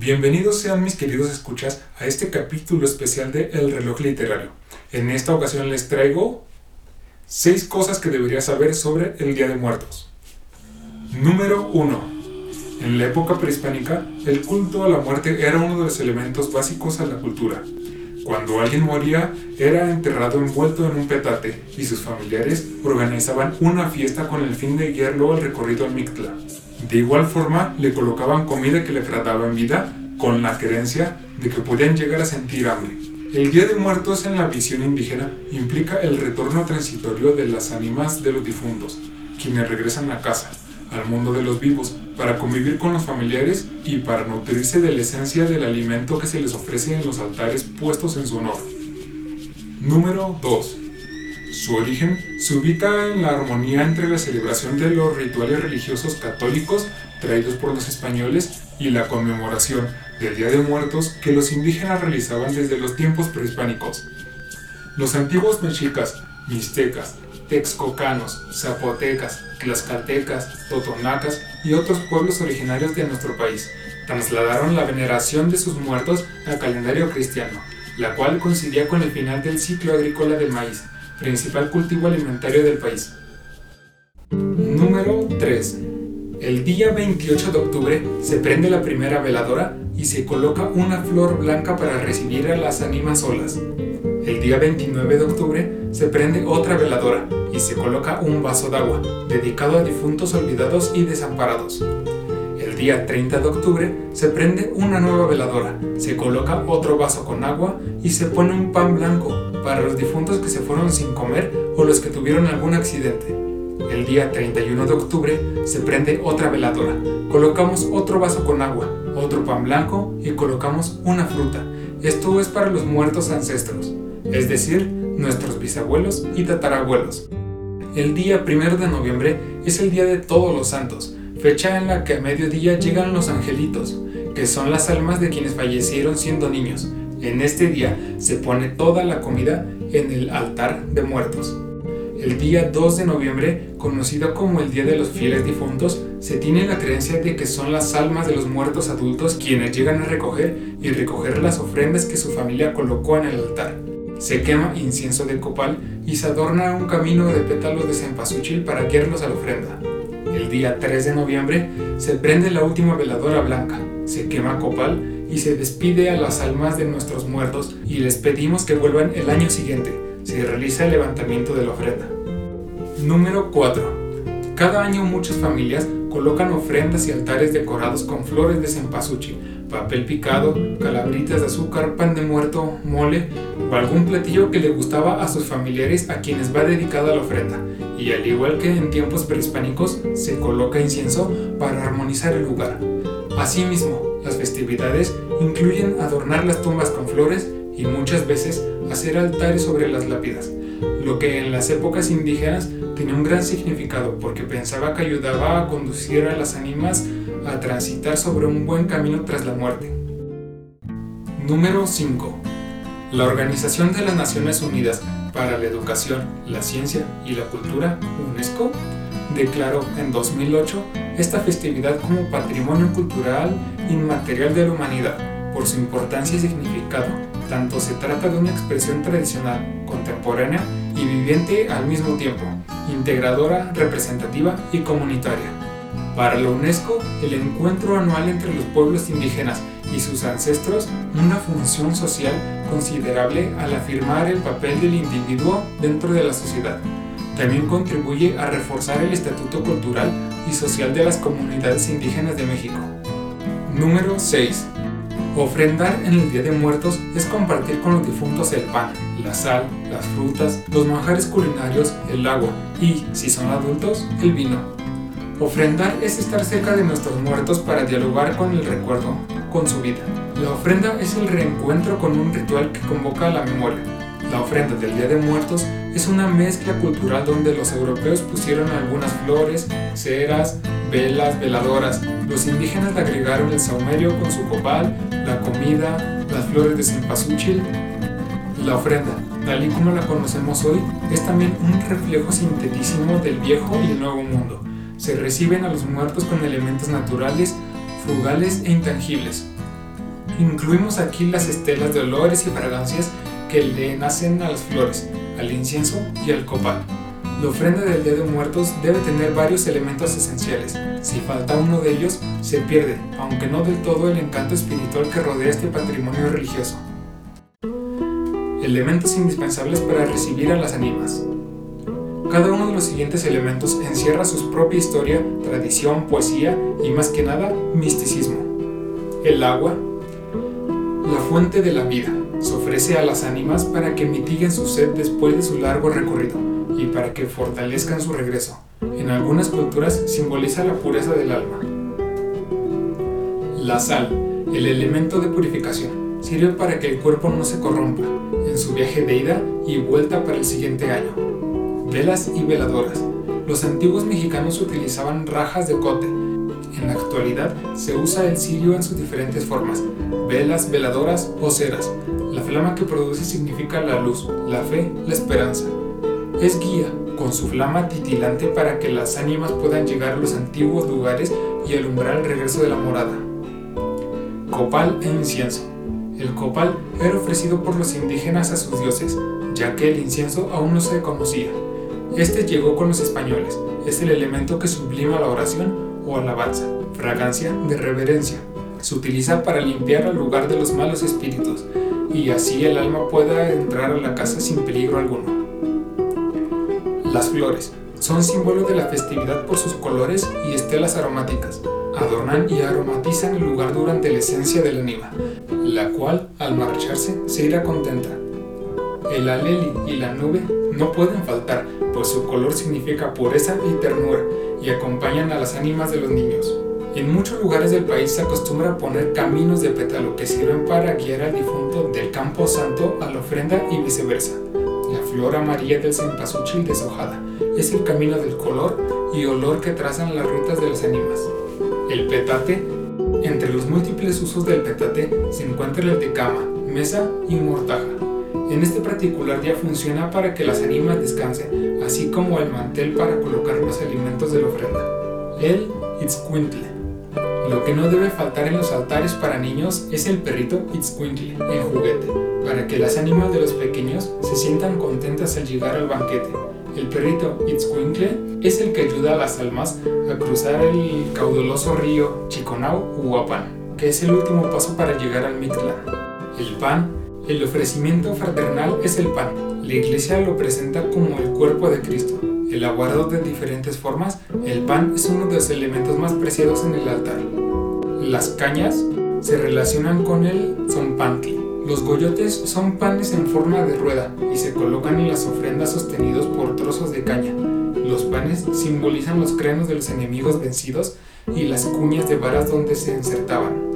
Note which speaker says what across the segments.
Speaker 1: Bienvenidos sean mis queridos escuchas a este capítulo especial de El reloj literario. En esta ocasión les traigo 6 cosas que deberías saber sobre el Día de Muertos. Número 1. En la época prehispánica, el culto a la muerte era uno de los elementos básicos a la cultura. Cuando alguien moría, era enterrado envuelto en un petate y sus familiares organizaban una fiesta con el fin de guiarlo al recorrido al Mictla. De igual forma, le colocaban comida que le trataba en vida con la creencia de que podían llegar a sentir hambre. El Día de Muertos en la visión indígena implica el retorno transitorio de las ánimas de los difuntos, quienes regresan a casa, al mundo de los vivos, para convivir con los familiares y para nutrirse de la esencia del alimento que se les ofrece en los altares puestos en su honor. Número 2. Su origen se ubica en la armonía entre la celebración de los rituales religiosos católicos traídos por los españoles y la conmemoración del Día de Muertos que los indígenas realizaban desde los tiempos prehispánicos. Los antiguos mexicas, mixtecas, texcocanos, zapotecas, tlaxcaltecas, totonacas y otros pueblos originarios de nuestro país trasladaron la veneración de sus muertos al calendario cristiano, la cual coincidía con el final del ciclo agrícola del maíz, principal cultivo alimentario del país. Número 3. El día 28 de octubre se prende la primera veladora y se coloca una flor blanca para recibir a las ánimas solas. El día 29 de octubre se prende otra veladora y se coloca un vaso de agua, dedicado a difuntos olvidados y desamparados. Día 30 de octubre se prende una nueva veladora, se coloca otro vaso con agua y se pone un pan blanco para los difuntos que se fueron sin comer o los que tuvieron algún accidente. El día 31 de octubre se prende otra veladora, colocamos otro vaso con agua, otro pan blanco y colocamos una fruta. Esto es para los muertos ancestros, es decir, nuestros bisabuelos y tatarabuelos. El día 1 de noviembre es el Día de Todos los Santos, fecha en la que a mediodía llegan los angelitos, que son las almas de quienes fallecieron siendo niños. En este día se pone toda la comida en el altar de muertos. El día 2 de noviembre, conocido como el Día de los Fieles Difuntos, se tiene la creencia de que son las almas de los muertos adultos quienes llegan a recoger y recoger las ofrendas que su familia colocó en el altar. Se quema incienso de copal y se adorna un camino de pétalos de cempasúchil para guiarlos a la ofrenda. El día 3 de noviembre se prende la última veladora blanca, se quema copal y se despide a las almas de nuestros muertos y les pedimos que vuelvan el año siguiente. Se realiza el levantamiento de la ofrenda. Número 4. Cada año muchas familias colocan ofrendas y altares decorados con flores de cempasúchil, papel picado, calabritas de azúcar, pan de muerto, mole o algún platillo que le gustaba a sus familiares a quienes va dedicada la ofrenda. Y al igual que en tiempos prehispánicos, se coloca incienso para armonizar el lugar. Asimismo, las festividades incluyen adornar las tumbas con flores y muchas veces hacer altares sobre las lápidas, lo que en las épocas indígenas tenía un gran significado porque pensaba que ayudaba a conducir a las ánimas a transitar sobre un buen camino tras la muerte. Número 5. La Organización de las Naciones Unidas para la Educación, la Ciencia y la Cultura, UNESCO, declaró en 2008 esta festividad como Patrimonio Cultural Inmaterial de la Humanidad por su importancia y significado. Tanto se trata de una expresión tradicional, contemporánea y viviente al mismo tiempo, integradora, representativa y comunitaria. Para la UNESCO, el encuentro anual entre los pueblos indígenas y sus ancestros una función social considerable al afirmar el papel del individuo dentro de la sociedad también contribuye a reforzar el estatuto cultural y social de las comunidades indígenas de México. Número 6. Ofrendar en el Día de Muertos es compartir con los difuntos el pan, la sal, las frutas, los manjares culinarios, el agua y, si son adultos, el vino. Ofrendar es estar cerca de nuestros muertos para dialogar con el recuerdo, con su vida. La ofrenda es el reencuentro con un ritual que convoca a la memoria, la ofrenda del Día de Muertos es una mezcla cultural donde los europeos pusieron algunas flores, ceras, velas, veladoras. Los indígenas agregaron el saumerio con su copal, la comida, las flores de cempasúchil. La ofrenda, tal y como la conocemos hoy, es también un reflejo sintetísimo del viejo y el nuevo mundo. Se reciben a los muertos con elementos naturales, frugales e intangibles. Incluimos aquí las estelas de olores y fragancias que le nacen a las flores, al incienso y al copal. La ofrenda del Día de Muertos debe tener varios elementos esenciales. Si falta uno de ellos, se pierde, aunque no del todo, el encanto espiritual que rodea este patrimonio religioso. Elementos indispensables para recibir a las ánimas. Cada uno de los siguientes elementos encierra su propia historia, tradición, poesía y más que nada, misticismo. El agua, la fuente de la vida, se ofrece a las ánimas para que mitiguen su sed después de su largo recorrido y para que fortalezcan su regreso. En algunas culturas simboliza la pureza del alma. La sal, el elemento de purificación, sirve para que el cuerpo no se corrompa en su viaje de ida y vuelta para el siguiente año. Velas y veladoras. Los antiguos mexicanos utilizaban rajas de cote. En la actualidad se usa el cirio en sus diferentes formas, velas, veladoras o ceras. La flama que produce significa la luz, la fe, la esperanza. Es guía, con su flama titilante para que las ánimas puedan llegar a los antiguos lugares y alumbrar el regreso de la morada. Copal e incienso. El copal era ofrecido por los indígenas a sus dioses, ya que el incienso aún no se conocía. Este llegó con los españoles, es el elemento que sublima la oración o alabanza, fragancia de reverencia. Se utiliza para limpiar al lugar de los malos espíritus, y así el alma pueda entrar a la casa sin peligro alguno. Las flores son símbolo de la festividad por sus colores y estelas aromáticas. Adornan y aromatizan el lugar durante la esencia del anima, la cual, al marcharse, se irá contenta. El aleli y la nube no pueden faltar, pues su color significa pureza y ternura, y acompañan a las ánimas de los niños. En muchos lugares del país se acostumbra poner caminos de pétalo que sirven para guiar al difunto del campo santo a la ofrenda y viceversa. La flor amarilla del cempasúchil deshojada es el camino del color y olor que trazan las rutas de las ánimas. El petate. Entre los múltiples usos del petate se encuentra el de cama, mesa y mortaja. En este particular día funciona para que las ánimas descansen, así como el mantel para colocar los alimentos de la ofrenda. El Itzcuintle. Lo que no debe faltar en los altares para niños es el perrito Itzcuintle, el juguete para que las ánimas de los pequeños se sientan contentas al llegar al banquete. El perrito Itzcuincle es el que ayuda a las almas a cruzar el caudaloso río Chiconau Huapan, que es el último paso para llegar al Mictlán. El pan, el ofrecimiento fraternal es el pan. La iglesia lo presenta como el cuerpo de Cristo. Elaborado de diferentes formas, el pan es uno de los elementos más preciados en el altar. Las cañas se relacionan con el zompantli, los goyotes son panes en forma de rueda y se colocan en las ofrendas sostenidos por trozos de caña. Los panes simbolizan los cráneos de los enemigos vencidos y las cuñas de varas donde se insertaban.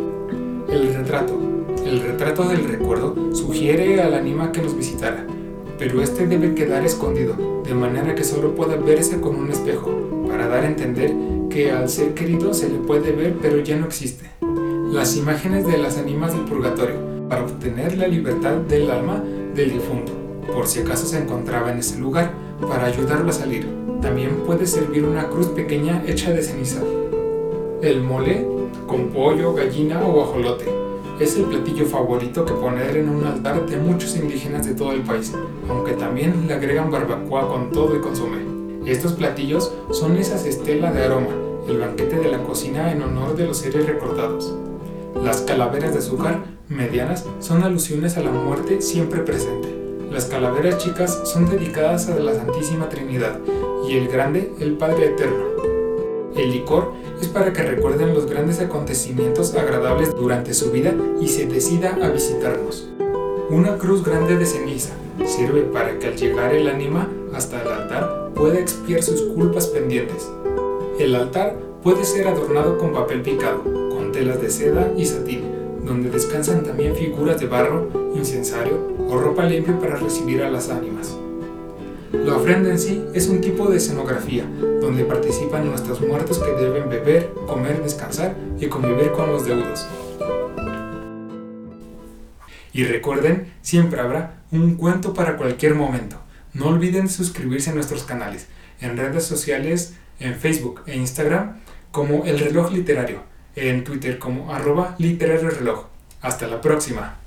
Speaker 1: El retrato. El retrato del recuerdo sugiere al ánima que nos visitara, pero este debe quedar escondido, de manera que solo pueda verse con un espejo, para dar a entender que al ser querido se le puede ver pero ya no existe. Las imágenes de las ánimas del purgatorio para obtener la libertad del alma del difunto, por si acaso se encontraba en ese lugar, para ayudarlo a salir. También puede servir una cruz pequeña hecha de ceniza. El mole, con pollo, gallina o guajolote, es el platillo favorito que poner en un altar de muchos indígenas de todo el país, aunque también le agregan barbacoa con todo y consume. Estos platillos son esas estelas de aroma, el banquete de la cocina en honor de los seres recordados. Las calaveras de azúcar medianas son alusiones a la muerte siempre presente. Las calaveras chicas son dedicadas a la Santísima Trinidad y el grande el Padre Eterno. El licor es para que recuerden los grandes acontecimientos agradables durante su vida y se decida a visitarnos. Una cruz grande de ceniza sirve para que al llegar el ánima hasta el altar pueda expiar sus culpas pendientes. El altar puede ser adornado con papel picado, telas de seda y satín, donde descansan también figuras de barro, incensario o ropa limpia para recibir a las ánimas. La ofrenda en sí es un tipo de escenografía, donde participan nuestros muertos que deben beber, comer, descansar y convivir con los deudos. Y recuerden, siempre habrá un cuento para cualquier momento. No olviden suscribirse a nuestros canales, en redes sociales, en Facebook e Instagram, como El Reloj Literario en Twitter como arroba literario reloj. Hasta la próxima.